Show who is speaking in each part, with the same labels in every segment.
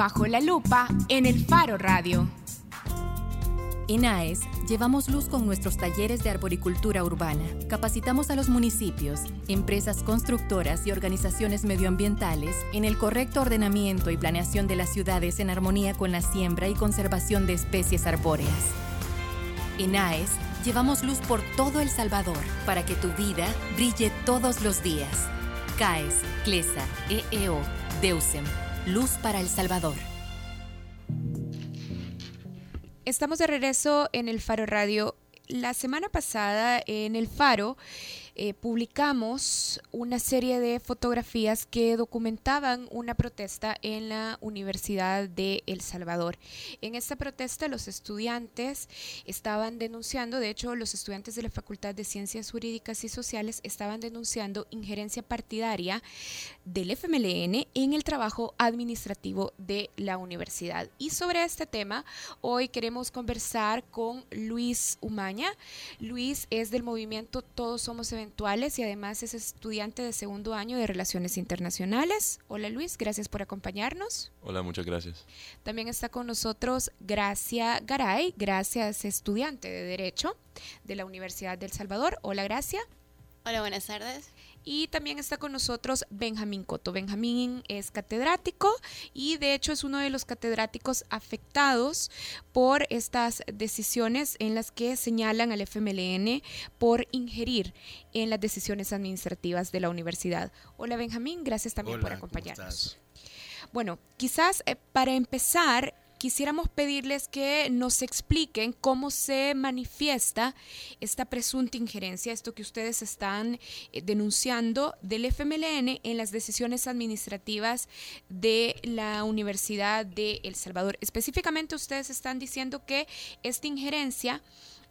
Speaker 1: Bajo la lupa en el Faro Radio.
Speaker 2: En AES llevamos luz con nuestros talleres de arboricultura urbana. Capacitamos a los municipios, empresas constructoras y organizaciones medioambientales en el correcto ordenamiento y planeación de las ciudades en armonía con la siembra y conservación de especies arbóreas. En AES llevamos luz por todo El Salvador para que tu vida brille todos los días. CAES, CLESA, EEO, DEUSEM. Luz para El Salvador.
Speaker 1: Estamos de regreso en el Faro Radio. La semana pasada en el Faro eh, publicamos una serie de fotografías que documentaban una protesta en la Universidad de El Salvador. En esta protesta los estudiantes estaban denunciando, de hecho los estudiantes de la Facultad de Ciencias Jurídicas y Sociales estaban denunciando injerencia partidaria del FMLN en el trabajo administrativo de la universidad. Y sobre este tema, hoy queremos conversar con Luis Umaña. Luis es del movimiento Todos Somos Y además es estudiante de segundo año de Relaciones Internacionales. Hola Luis, gracias por acompañarnos.
Speaker 3: Hola, muchas gracias.
Speaker 1: También está con nosotros Gracia Garay, Gracias, estudiante de Derecho de la Universidad del Salvador. Hola Gracia.
Speaker 4: Hola, buenas tardes.
Speaker 1: Y también está con nosotros Benjamín Coto. Benjamín es catedrático y de hecho es uno de los catedráticos afectados por estas decisiones en las que señalan al FMLN por ingerir en las decisiones administrativas de la universidad. Hola Benjamín, gracias también por acompañarnos. Bueno, quizás eh, para empezar quisiéramos pedirles que nos expliquen cómo se manifiesta esta presunta injerencia, esto que ustedes están eh, denunciando del FMLN en las decisiones administrativas de la Universidad de El Salvador. Específicamente ustedes están diciendo que esta injerencia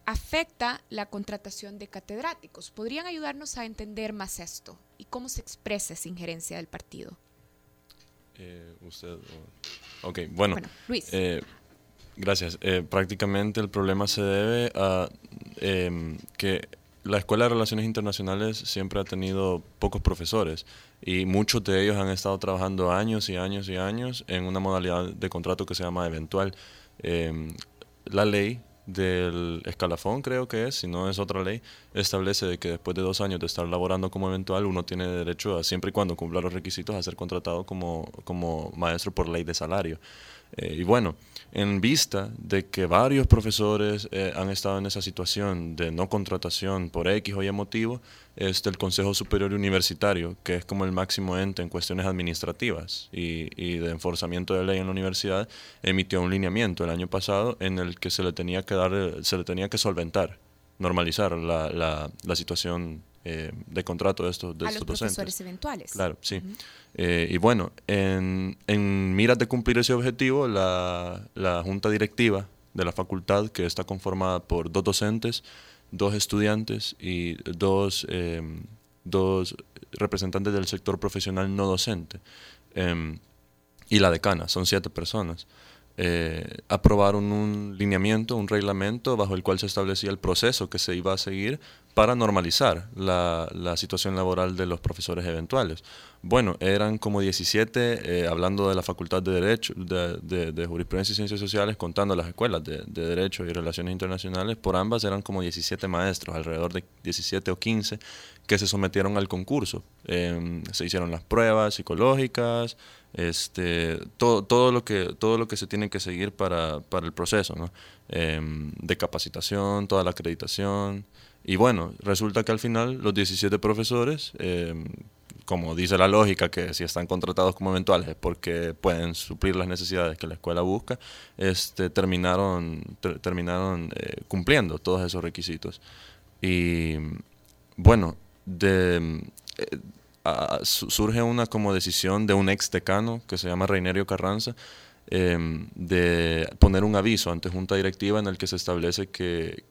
Speaker 1: afecta la contratación de catedráticos. ¿Podrían ayudarnos a entender más esto y cómo se expresa esa injerencia del partido?
Speaker 3: Eh, usted. Ok, bueno.
Speaker 1: Luis.
Speaker 3: Eh, gracias. Eh, prácticamente el problema se debe a em, que la Escuela de Relaciones Internacionales siempre ha tenido pocos profesores y muchos de ellos han estado trabajando años y años y años en una modalidad de contrato que se llama eventual. Em, la ley del escalafón, creo que es, si no es otra ley, establece que después de dos años de estar laborando como eventual, uno tiene derecho a, siempre y cuando cumpla los requisitos, a ser contratado como, como maestro por ley de salario. Eh, y bueno, en vista de que varios profesores eh, han estado en esa situación de no contratación por X o Y motivo, este, el Consejo Superior Universitario, que es como el máximo ente en cuestiones administrativas y, y, de enforzamiento de ley en la universidad, emitió un lineamiento el año pasado en el que se le tenía que dar, se le tenía que solventar, normalizar la, la, la situación eh, de contrato de estos, de
Speaker 1: a
Speaker 3: estos
Speaker 1: los
Speaker 3: docentes.
Speaker 1: profesores eventuales.
Speaker 3: Claro, sí. Eh, y bueno, en, en miras de cumplir ese objetivo, la, la Junta Directiva de la facultad, que está conformada por dos docentes, dos estudiantes y dos, eh, dos representantes del sector profesional no docente, eh, y la decana, son siete personas. Eh, aprobaron un lineamiento, un reglamento bajo el cual se establecía el proceso que se iba a seguir para normalizar la, situación laboral de los profesores eventuales. Bueno, eran como 17, eh, hablando de la Facultad de Derecho, de, de, de, Jurisprudencia y Ciencias Sociales, contando las escuelas de, de, Derecho y Relaciones Internacionales, por ambas eran como 17 maestros, alrededor de 17 o 15, que se sometieron al concurso. Eh, se hicieron las pruebas psicológicas, este, todo, todo, lo que, todo lo que se tiene que seguir para, para el proceso, ¿no? eh, de capacitación, toda la acreditación. Y bueno, resulta que al final los 17 profesores, eh, como dice la lógica, que si están contratados como eventuales es porque pueden suplir las necesidades que la escuela busca, este, terminaron, ter terminaron eh, cumpliendo todos esos requisitos. Y bueno, eh, surge una como decisión de un ex decano que se llama Reinerio Carranza, eh, de poner un aviso ante junta directiva en el que se establece que,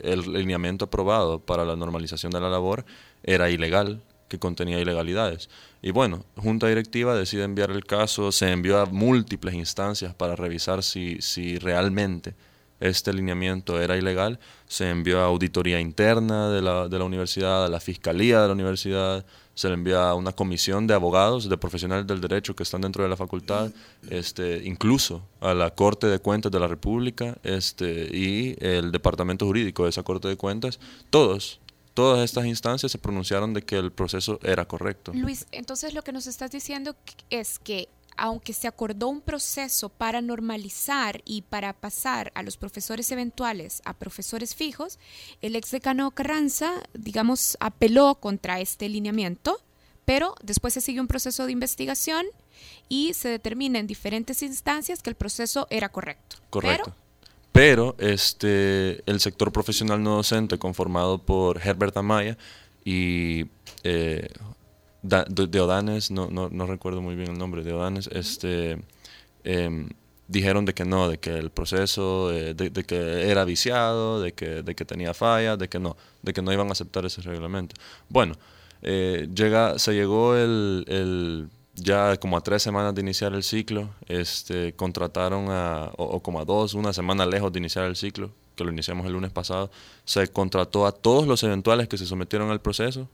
Speaker 3: el lineamiento aprobado para la normalización de la labor era ilegal, que contenía ilegalidades. Y bueno, junta directiva decide enviar el caso, se envió a múltiples instancias para revisar si realmente este lineamiento era ilegal, se envió a auditoría interna de la, de la universidad, a la fiscalía de la universidad, se le envía a una comisión de abogados, de profesionales del derecho que están dentro de la facultad, este, incluso a la Corte de Cuentas de la República este, y el Departamento Jurídico de esa Corte de Cuentas, todos todas estas instancias se pronunciaron de que el proceso era correcto.
Speaker 1: Luis, entonces lo que nos estás diciendo es que aunque se acordó un proceso para normalizar y para pasar a los profesores eventuales a profesores fijos, el ex decano Carranza, digamos, apeló contra este lineamiento, pero después se siguió un proceso de investigación y se determina en diferentes instancias que el proceso era correcto.
Speaker 3: Correcto. Pero, este, el sector profesional no docente conformado por Herbert Amaya y eh, de, Odanes, no, no, no, recuerdo muy bien el nombre, de Odanes, este, em, dijeron de que no, de que el proceso, eh, de, que era viciado, de que, de que tenía fallas, de que no, de que no iban a aceptar ese reglamento. Bueno, eh, llega, se llegó el, el, ya como a tres semanas de iniciar el ciclo, este, contrataron a, o, como a dos, una semana lejos de iniciar el ciclo, que lo iniciamos el lunes pasado, se contrató a todos los eventuales que se sometieron al proceso,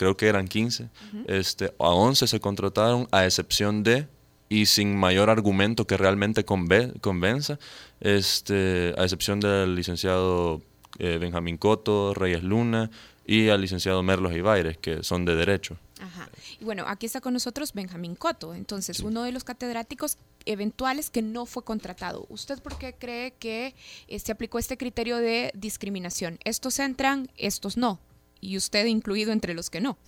Speaker 3: creo que eran 15, este, a 11 se contrataron a excepción de y sin mayor argumento que realmente convenza, este, a excepción del licenciado eh, Benjamín Coto, Reyes Luna y al licenciado Merlos Ibaires, que son de derecho.
Speaker 1: Ajá. Y bueno, aquí está con nosotros Benjamín Coto, entonces uno de los catedráticos eventuales que no fue contratado. ¿Usted por qué cree que eh, se aplicó este criterio de discriminación? Estos entran, estos no y usted incluido entre los que no.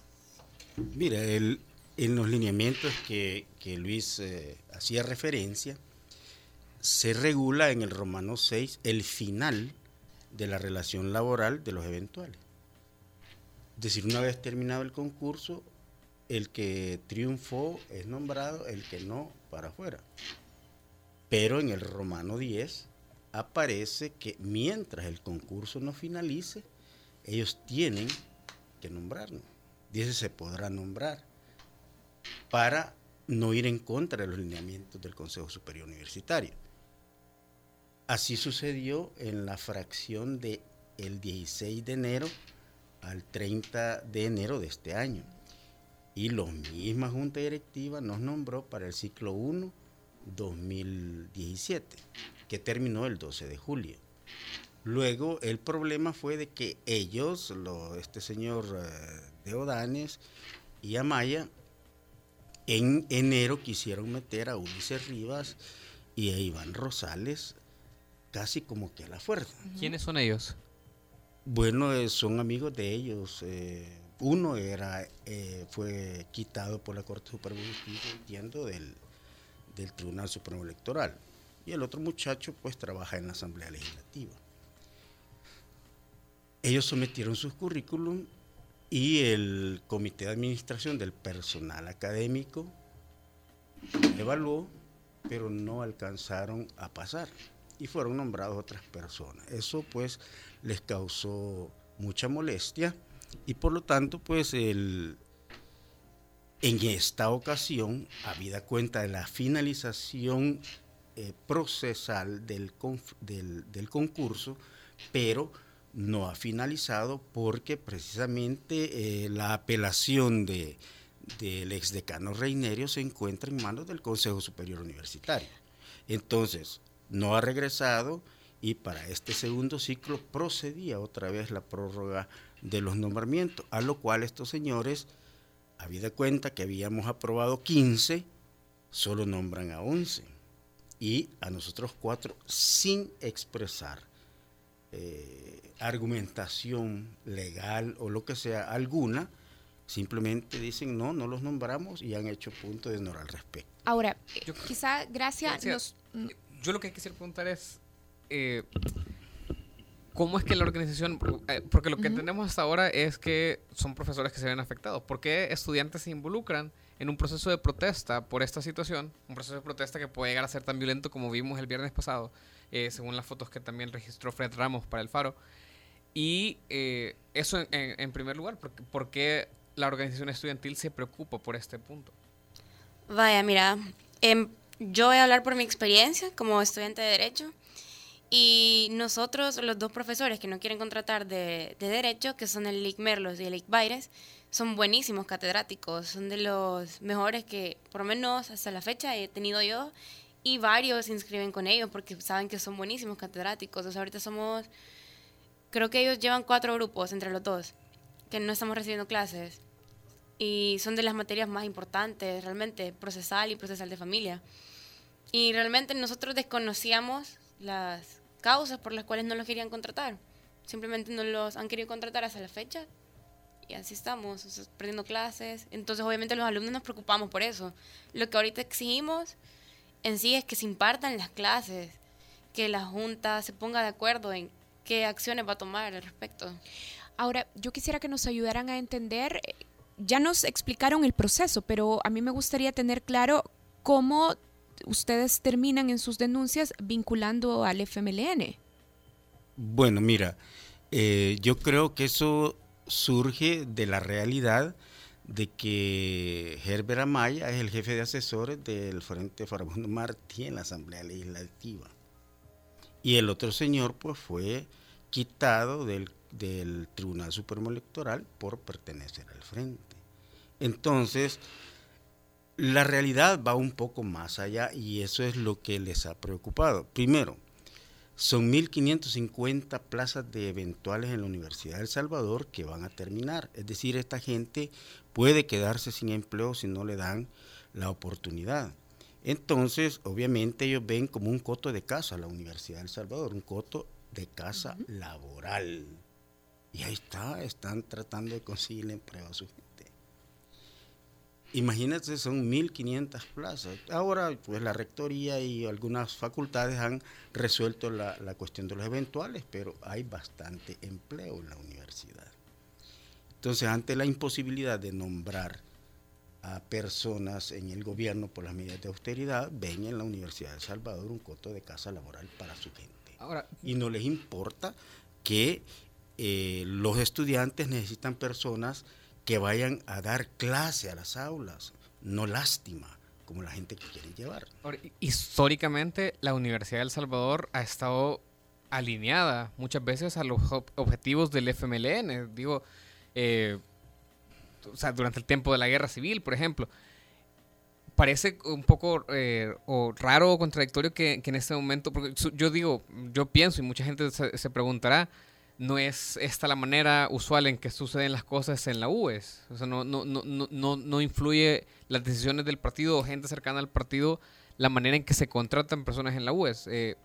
Speaker 5: Mira, en los lineamientos que, Luis eh, hacía referencia, se regula en el Romano 6 el final de la relación laboral de los eventuales. Es decir, una vez terminado el concurso, el que triunfó es nombrado, el que no, para afuera. Pero en el Romano 10 aparece que mientras el concurso no finalice, ellos tienen que nombrarnos. Dice, se podrá nombrar para no ir en contra de los lineamientos del Consejo Superior Universitario. Así sucedió en la fracción de el 16 de enero al 30 de enero de este año. Y la misma Junta Directiva nos nombró para el ciclo 1 2017, que terminó el 12 de julio. Luego el problema fue de que ellos, este señor eh, de Odanes y Amaya, en enero quisieron meter a Ulises Rivas y a Iván Rosales casi como que a la fuerza.
Speaker 6: ¿Quiénes son ellos?
Speaker 5: Bueno, eh, son amigos de ellos. Eh, uno era fue quitado por la Corte Suprema de Justicia, entiendo, del, del Tribunal Supremo Electoral. Y el otro muchacho pues trabaja en la Asamblea Legislativa. Ellos sometieron sus currículum y el comité de administración del personal académico evaluó, pero no alcanzaron a pasar y fueron nombrados otras personas. Eso pues les causó mucha molestia y por lo tanto pues el, en esta ocasión, habida cuenta de la finalización eh, procesal del, del concurso, pero no ha finalizado porque precisamente eh, la apelación de, del exdecano Reinerio se encuentra en manos del Consejo Superior Universitario. Entonces, no ha regresado y para este segundo ciclo procedía otra vez la prórroga de los nombramientos, a lo cual estos señores, habida cuenta que habíamos aprobado 15, solo nombran a 11 y a nosotros cuatro sin expresar. Eh, argumentación legal o lo que sea alguna, simplemente dicen no, no los nombramos y han hecho punto de honor al respecto.
Speaker 1: Ahora, yo, quizá gracias
Speaker 6: Yo lo que quisiera preguntar es, eh, ¿cómo es que la organización, eh, porque lo que entendemos hasta ahora es que son profesores que se ven afectados, ¿por qué estudiantes se involucran en un proceso de protesta por esta situación, un proceso de protesta que puede llegar a ser tan violento como vimos el viernes pasado, eh, según las fotos que también registró Fred Ramos para el Faro? Y eh, eso en, primer lugar, ¿por, qué la organización estudiantil se preocupa por este punto?
Speaker 4: Vaya, mira, em, yo voy a hablar por mi experiencia como estudiante de Derecho Y nosotros, los dos profesores que no quieren contratar de, de Derecho, que son el Lic Merlos y el Lic Baires, son buenísimos catedráticos, son de los mejores que, por lo menos hasta la fecha, he tenido yo. Y varios se inscriben con ellos porque saben que son buenísimos catedráticos. O sea, ahorita somos, creo que ellos llevan cuatro grupos entre los dos, que no estamos recibiendo clases. Y son de las materias más importantes, realmente, procesal y procesal de familia. Y realmente nosotros desconocíamos las causas por las cuales no los querían contratar. Simplemente no los han querido contratar hasta la fecha y así estamos, o sea, perdiendo clases. Entonces, obviamente, los alumnos nos preocupamos por eso. Lo que ahorita exigimos en sí es que se impartan las clases, que la Junta se ponga de acuerdo en qué acciones va a tomar al respecto.
Speaker 1: Ahora, yo quisiera que nos ayudaran a entender, eh, ya nos explicaron el proceso, pero a mí me gustaría tener claro cómo ustedes terminan en sus denuncias vinculando al FMLN.
Speaker 5: Bueno, mira, eh, yo creo que eso surge de la realidad de que Herbert Amaya es el jefe de asesores del Frente Farabundo Martí en la Asamblea Legislativa. Y el otro señor pues fue quitado del, del Tribunal Supremo Electoral por pertenecer al Frente. Entonces, la realidad va un poco más allá y eso es lo que les ha preocupado. Primero, son 1.550 plazas de eventuales en la Universidad de El Salvador que van a terminar. Es decir, esta gente puede quedarse sin empleo si no le dan la oportunidad. Entonces, obviamente ellos ven como un coto de casa la Universidad de El Salvador, un coto de casa laboral. Y ahí está, están tratando de conseguir empleo a su gente. Imagínate, son 1.500 plazas. Ahora, pues la rectoría y algunas facultades han resuelto la, la, cuestión de los eventuales, pero hay bastante empleo en la universidad. Entonces, ante la imposibilidad de nombrar a personas en el gobierno por las medidas de austeridad, ven en la Universidad de El Salvador un coto de casa laboral para su gente.
Speaker 6: Ahora,
Speaker 5: y no les importa que eh, los estudiantes necesitan personas que vayan a dar clase a las aulas, no lástima, como la gente que quiere llevar.
Speaker 6: Históricamente, la Universidad de El Salvador ha estado alineada muchas veces a los ob objetivos del FMLN. Digo, eh, durante el tiempo de la guerra civil, por ejemplo. Parece un poco eh, o raro o contradictorio que, que, en este momento, porque yo digo, yo pienso y mucha gente se, se preguntará, no es esta la manera usual en que suceden las cosas en la UES. O sea, no, no, no, no, no influye las decisiones del partido o gente cercana al partido la manera en que se contratan personas en la UES. Eh,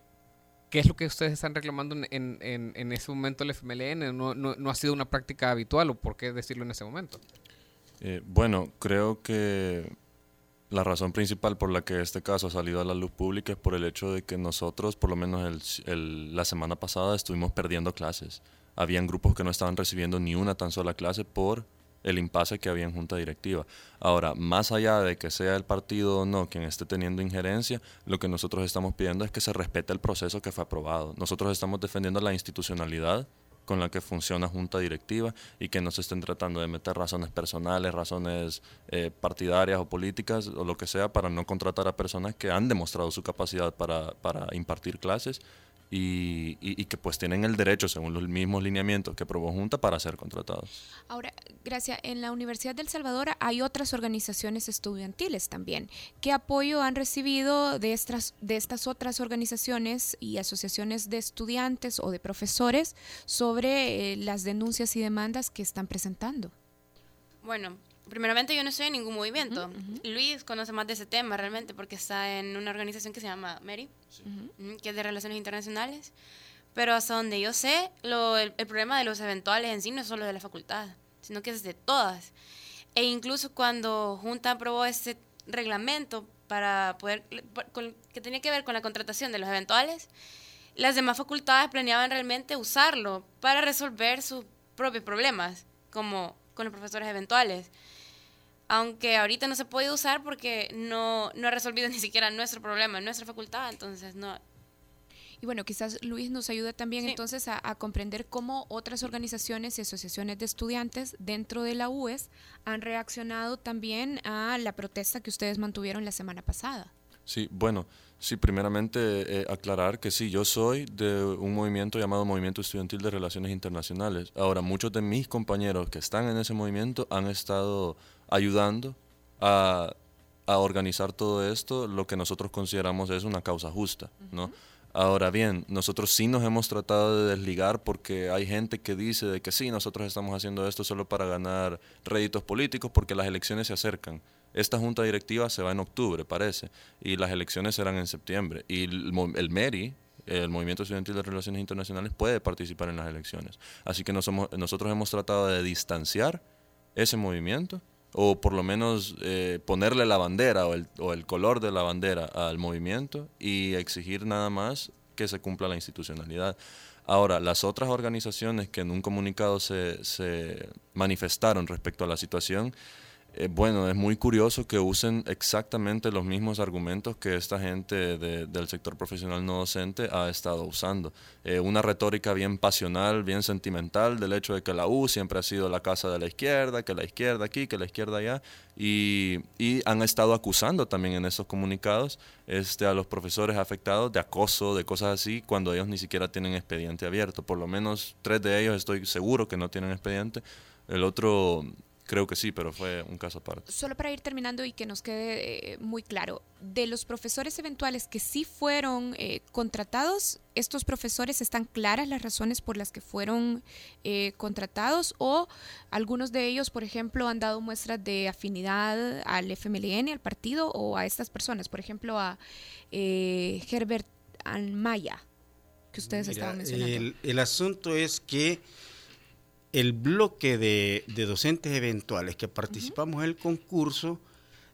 Speaker 6: ¿Qué es lo que ustedes están reclamando en, en, en ese momento el FMLN? ¿No, ¿No, no, ha sido una práctica habitual o por qué decirlo en ese momento?
Speaker 3: Eh, bueno, creo que la razón principal por la que este caso ha salido a la luz pública es por el hecho de que nosotros, por lo menos el, la semana pasada, estuvimos perdiendo clases. Habían grupos que no estaban recibiendo ni una tan sola clase por el impasse que había en junta directiva. Ahora, más allá de que sea el partido o no quien esté teniendo injerencia, lo que nosotros estamos pidiendo es que se respete el proceso que fue aprobado. Nosotros estamos defendiendo la institucionalidad con la que funciona junta directiva y que no se estén tratando de meter razones personales, razones eh, partidarias o políticas o lo que sea para no contratar a personas que han demostrado su capacidad para, para impartir clases y, y, y, que pues tienen el derecho, según los mismos lineamientos que aprobó Junta, para ser contratados.
Speaker 1: Ahora, gracias. En la Universidad del Salvador hay otras organizaciones estudiantiles también. ¿Qué apoyo han recibido de estas, de estas otras organizaciones y asociaciones de estudiantes o de profesores sobre eh, las denuncias y demandas que están presentando?
Speaker 4: Bueno, primeramente yo no estoy en ningún movimiento. Uh -huh. Luis conoce más de ese tema realmente porque está en una organización que se llama MERI, sí. uh -huh, que es de Relaciones Internacionales. Pero hasta donde yo sé, lo, el, el, problema de los eventuales en sí no es solo de la facultad, sino que es de todas. E incluso cuando Junta aprobó este reglamento para poder, con, que tenía que ver con la contratación de los eventuales, las demás facultades planeaban realmente usarlo para resolver sus propios problemas, como con los profesores eventuales aunque ahorita no se puede usar porque no, no ha resolvido ni siquiera nuestro problema en nuestra facultad, entonces no.
Speaker 1: Y bueno, quizás Luis nos ayude también sí. entonces a, a, comprender cómo otras organizaciones y asociaciones de estudiantes dentro de la UES han reaccionado también a la protesta que ustedes mantuvieron la semana pasada.
Speaker 3: Sí, bueno, sí, primeramente eh, aclarar que sí, yo soy de un movimiento llamado Movimiento Estudiantil de Relaciones Internacionales. Ahora, muchos de mis compañeros que están en ese movimiento han estado ayudando a, a organizar todo esto, lo que nosotros consideramos es una causa justa, ¿no? Ahora bien, nosotros sí nos hemos tratado de desligar porque hay gente que dice de que sí, nosotros estamos haciendo esto solo para ganar réditos políticos porque las elecciones se acercan. Esta junta directiva se va en octubre, parece, y las elecciones serán en septiembre. Y el, el MERI, el Movimiento Estudiantil de Relaciones Internacionales, puede participar en las elecciones. Así que nosotros hemos tratado de distanciar ese movimiento o por lo menos eh, ponerle la bandera o el, o el, color de la bandera al movimiento y exigir nada más que se cumpla la institucionalidad. Ahora, las otras organizaciones que en un comunicado se, se manifestaron respecto a la situación, eh, bueno, es muy curioso que usen exactamente los mismos argumentos que esta gente del sector profesional no docente ha estado usando. Eh, una retórica bien pasional, bien sentimental del hecho de que la U siempre ha sido la casa de la izquierda, que la izquierda aquí, que la izquierda allá, y, han estado acusando también en esos comunicados este, a los profesores afectados de acoso, de cosas así, cuando ellos ni siquiera tienen expediente abierto. Por lo menos tres de ellos estoy seguro que no tienen expediente. El otro Creo que sí, pero fue un caso aparte.
Speaker 1: Solo para ir terminando y que nos quede eh, muy claro, de los profesores eventuales que sí fueron eh, contratados, ¿estos profesores están claras las razones por las que fueron eh, contratados o algunos de ellos, por ejemplo, han dado muestras de afinidad al FMLN, al partido o a estas personas? Por ejemplo, a Herbert Almaya, que ustedes estaban mencionando.
Speaker 5: El, el asunto es que el bloque de, docentes eventuales que participamos en el concurso,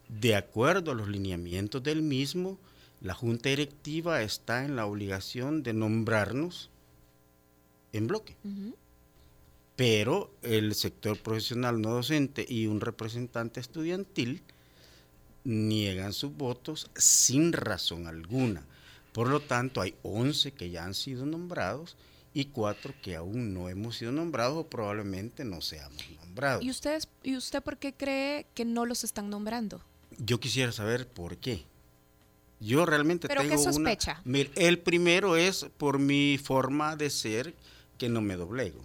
Speaker 5: de acuerdo a los lineamientos del mismo, la junta directiva está en la obligación de nombrarnos en bloque. Pero el sector profesional no docente y un representante estudiantil niegan sus votos sin razón alguna. Por lo tanto, hay 11 que ya han sido nombrados y cuatro que aún no hemos sido nombrados o probablemente no seamos nombrados.
Speaker 1: ¿Y, ustedes, ¿Y usted por qué cree que no los están nombrando?
Speaker 5: Yo quisiera saber por qué. Yo realmente
Speaker 1: ¿Pero
Speaker 5: tengo
Speaker 1: qué sospecha?
Speaker 5: el primero es por mi forma de ser que no me doblego.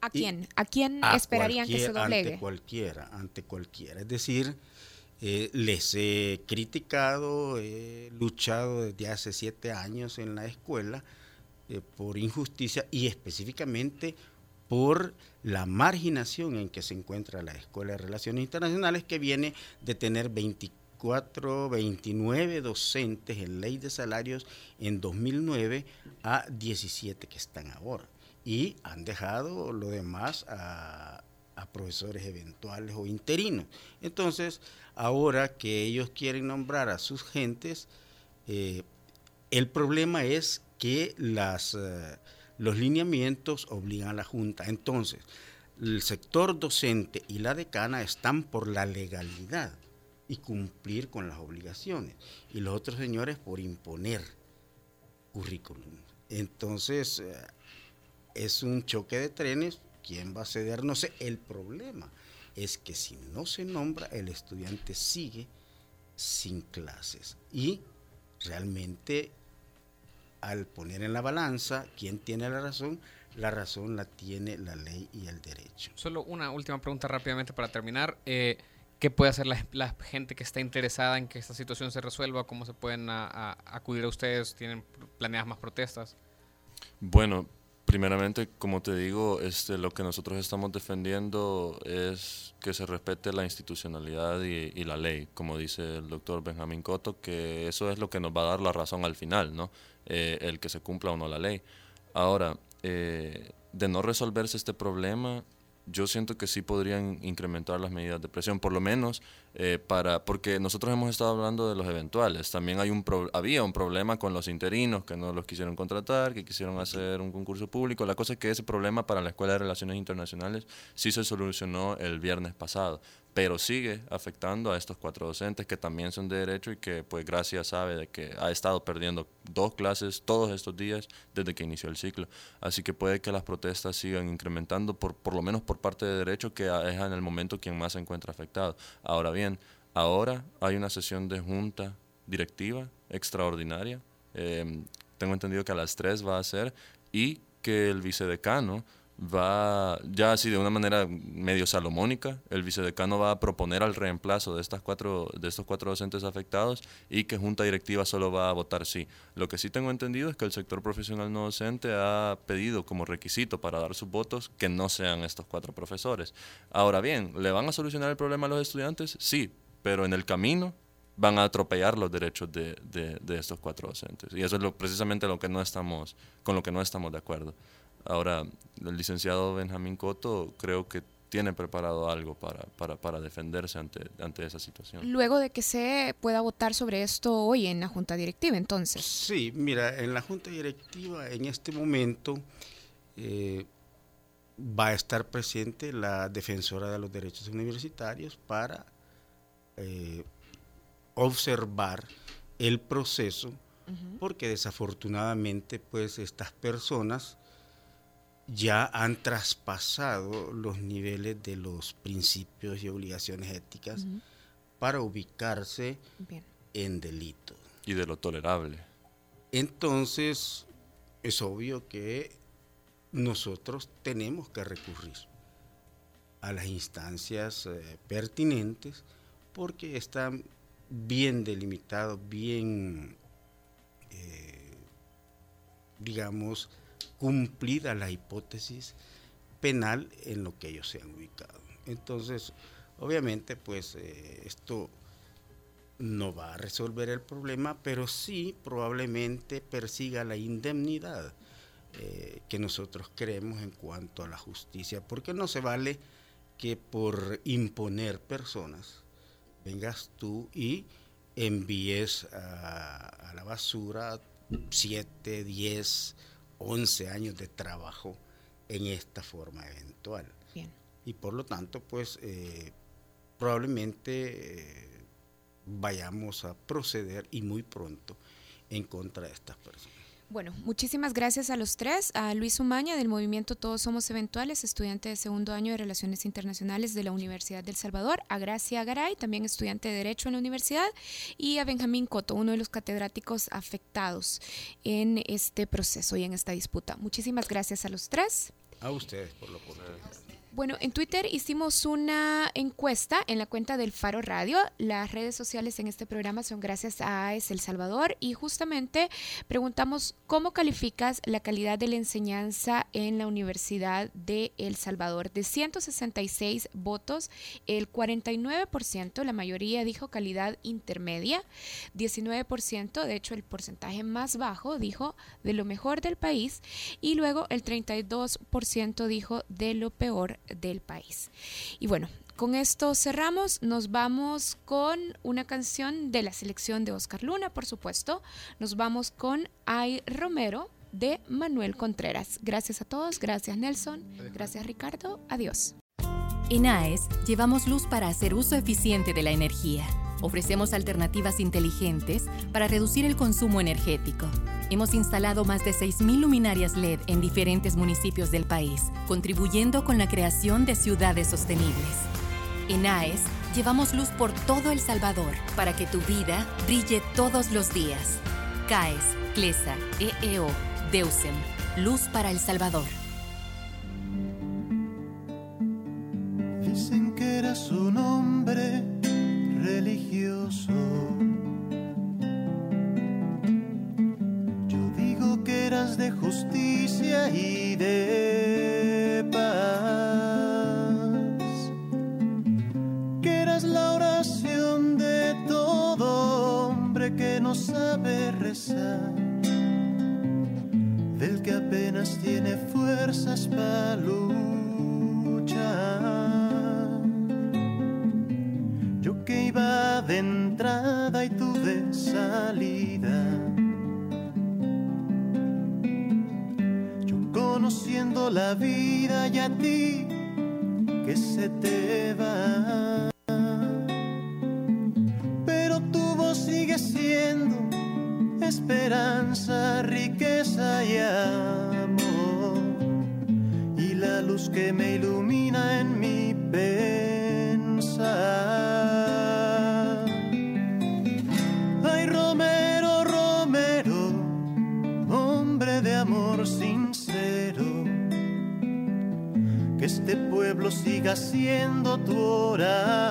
Speaker 1: ¿A quién? ¿A quién esperarían que se doblegue?
Speaker 5: Ante cualquiera, ante cualquiera. Es decir, eh, les he criticado, he luchado desde hace siete años en la escuela eh, por injusticia y específicamente por la marginación en que se encuentra la Escuela de Relaciones Internacionales, que viene de tener 24, 29 docentes en ley de salarios en 2009 a 17 que están ahora. Y han dejado lo demás a, profesores eventuales o interinos. Entonces, ahora que ellos quieren nombrar a sus gentes, eh, el problema es que eh, los lineamientos obligan a la Junta. Entonces, el sector docente y la decana están por la legalidad y cumplir con las obligaciones. Y los otros señores por imponer currículum. Entonces, eh, es un choque de trenes. ¿Quién va a ceder? No sé. El problema es que si no se nombra, el estudiante sigue sin clases. Y realmente al poner en la balanza quién tiene la razón, la razón la tiene la ley y el derecho.
Speaker 6: Solo una última pregunta rápidamente para terminar. Eh, ¿Qué puede hacer la, gente que está interesada en que esta situación se resuelva? ¿Cómo se pueden acudir a ustedes? ¿Tienen planeadas más protestas?
Speaker 3: Bueno, primeramente, como te digo, este, lo que nosotros estamos defendiendo es que se respete la institucionalidad y, y, la ley, como dice el doctor Benjamín Coto, que eso es lo que nos va a dar la razón al final, ¿no? Eh, el que se cumpla o no la ley. Ahora, eh, de no resolverse este problema, yo siento que sí podrían incrementar las medidas de presión, por lo menos eh, para, porque nosotros hemos estado hablando de los eventuales, también hay un había un problema con los interinos que no los quisieron contratar, que quisieron hacer un concurso público, la cosa es que ese problema para la Escuela de Relaciones Internacionales sí se solucionó el viernes pasado, pero sigue afectando a estos cuatro docentes que también son de derecho y que pues gracias sabe de que ha estado perdiendo dos clases todos estos días desde que inició el ciclo. Así que puede que las protestas sigan incrementando por, por lo menos por parte de derecho que es en el momento quien más se encuentra afectado. Ahora bien, ahora hay una sesión de junta directiva extraordinaria. Em, tengo entendido que a las 3 va a ser y que el vicedecano va, ya así de una manera medio salomónica, el vicedecano va a proponer al reemplazo de, estas cuatro, de estos cuatro docentes afectados y que junta directiva solo va a votar sí. Lo que sí tengo entendido es que el sector profesional no docente ha pedido como requisito para dar sus votos que no sean estos cuatro profesores. Ahora bien, ¿le van a solucionar el problema a los estudiantes? Sí, pero en el camino van a atropellar los derechos de, de, estos cuatro docentes. Y eso es precisamente lo que no estamos, con lo que no estamos de acuerdo. Ahora, el licenciado Benjamín Coto creo que tiene preparado algo para, para, para, defenderse ante, ante esa situación.
Speaker 1: Luego de que se pueda votar sobre esto hoy en la Junta Directiva, entonces.
Speaker 5: Sí, mira, en la Junta Directiva en este momento eh, va a estar presente la defensora de los derechos universitarios para eh, observar el proceso, porque desafortunadamente pues estas personas ya han traspasado los niveles de los principios y obligaciones éticas para ubicarse en delito.
Speaker 3: Y de lo tolerable.
Speaker 5: Entonces, es obvio que nosotros tenemos que recurrir a las instancias eh, pertinentes porque están bien delimitado, bien, eh, digamos, cumplida la hipótesis penal en lo que ellos se han ubicado. Entonces, obviamente, pues eh, esto no va a resolver el problema, pero sí probablemente persiga la indemnidad eh, que nosotros queremos en cuanto a la justicia, porque no se vale que por imponer personas vengas tú y envíes a, la basura 7, 10, 11 años de trabajo en esta forma eventual. Y por lo tanto, pues eh, probablemente eh, vayamos a proceder y muy pronto en contra de estas personas.
Speaker 1: Bueno, muchísimas gracias a los tres, a Luis Umaña del movimiento Todos Somos Eventuales, estudiante de segundo año de Relaciones Internacionales de la Universidad del Salvador, a Gracia Garay, también estudiante de Derecho en la universidad, y a Benjamín Coto, uno de los catedráticos afectados en este proceso y en esta disputa. Muchísimas gracias a los tres.
Speaker 5: A ustedes por la oportunidad.
Speaker 1: Bueno, en Twitter hicimos una encuesta en la cuenta del Faro Radio. Las redes sociales en este programa son gracias a Es El Salvador y justamente preguntamos cómo calificas la calidad de la enseñanza en la Universidad de El Salvador. De 166 votos, el 49%, la mayoría dijo calidad intermedia, 19%, de hecho el porcentaje más bajo, dijo de lo mejor del país y luego el 32% dijo de lo peor del país. Y bueno, con esto cerramos, nos vamos con una canción de la selección de Oscar Luna, por supuesto. Nos vamos con Ay Romero de Manuel Contreras. Gracias a todos, gracias Nelson, gracias Ricardo, adiós.
Speaker 2: En AES llevamos luz para hacer uso eficiente de la energía. Ofrecemos alternativas inteligentes para reducir el consumo energético Hemos instalado más de 6.000 luminarias LED en diferentes municipios del país, contribuyendo con la creación de ciudades sostenibles. En AES, llevamos luz por todo El Salvador para que tu vida brille todos los días. CAES, CLESA, EEO, DEUSEM, Luz para El Salvador.
Speaker 7: A ti que se te va. Pero tu voz sigue siendo esperanza, riqueza y amor. Y la luz que me ilumina en mi siga siendo tu oración.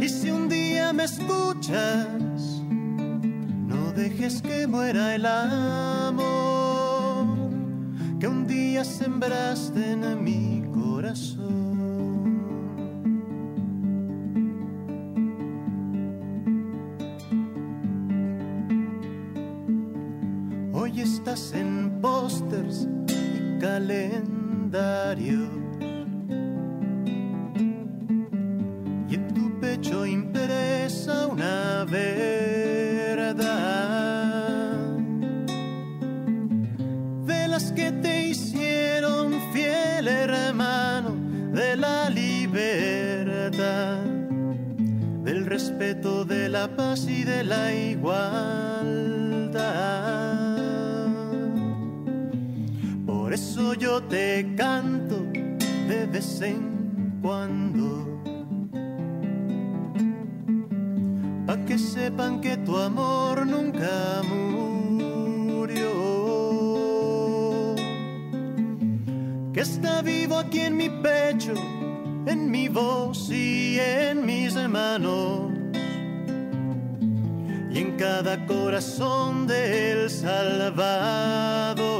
Speaker 7: Y si un día me escuchas, no dejes que muera el amor que un día sembraste en mi corazón. Hoy estás en pósters y calendarios. Y en tu pecho impresa una verdad. De las que te hicieron fiel hermano de la libertad. Del respeto, de la paz y de la igualdad. Yo te canto de vez en cuando. Pa' que sepan que tu amor nunca murió. Que está vivo aquí en mi pecho, en mi voz y en mis manos y en cada corazón del Salvador.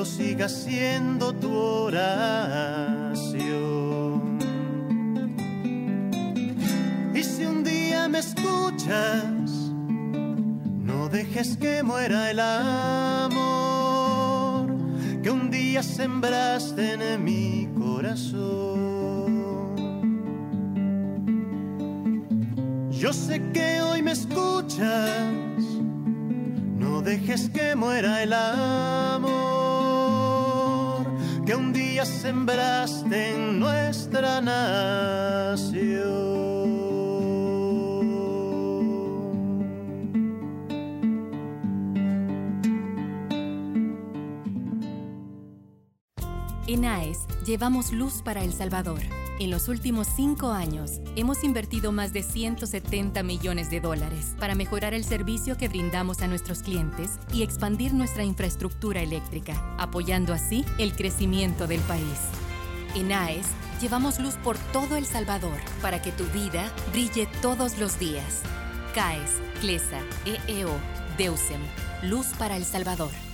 Speaker 7: Pueblo siga siendo tu oración. Y si un día me escuchas, no dejes que muera el amor que un día sembraste en mi corazón. Yo sé que hoy me escuchas, no dejes que muera el amor que un día sembraste en nuestra nación.
Speaker 2: En AES llevamos luz para El Salvador. En los últimos cinco años hemos invertido más de 170 millones de dólares para mejorar el servicio que brindamos a nuestros clientes y expandir nuestra infraestructura eléctrica, apoyando así el crecimiento del país. En AES llevamos luz por todo El Salvador para que tu vida brille todos los días. CAES, CLESA, EEO, DEUSEM, Luz para El Salvador.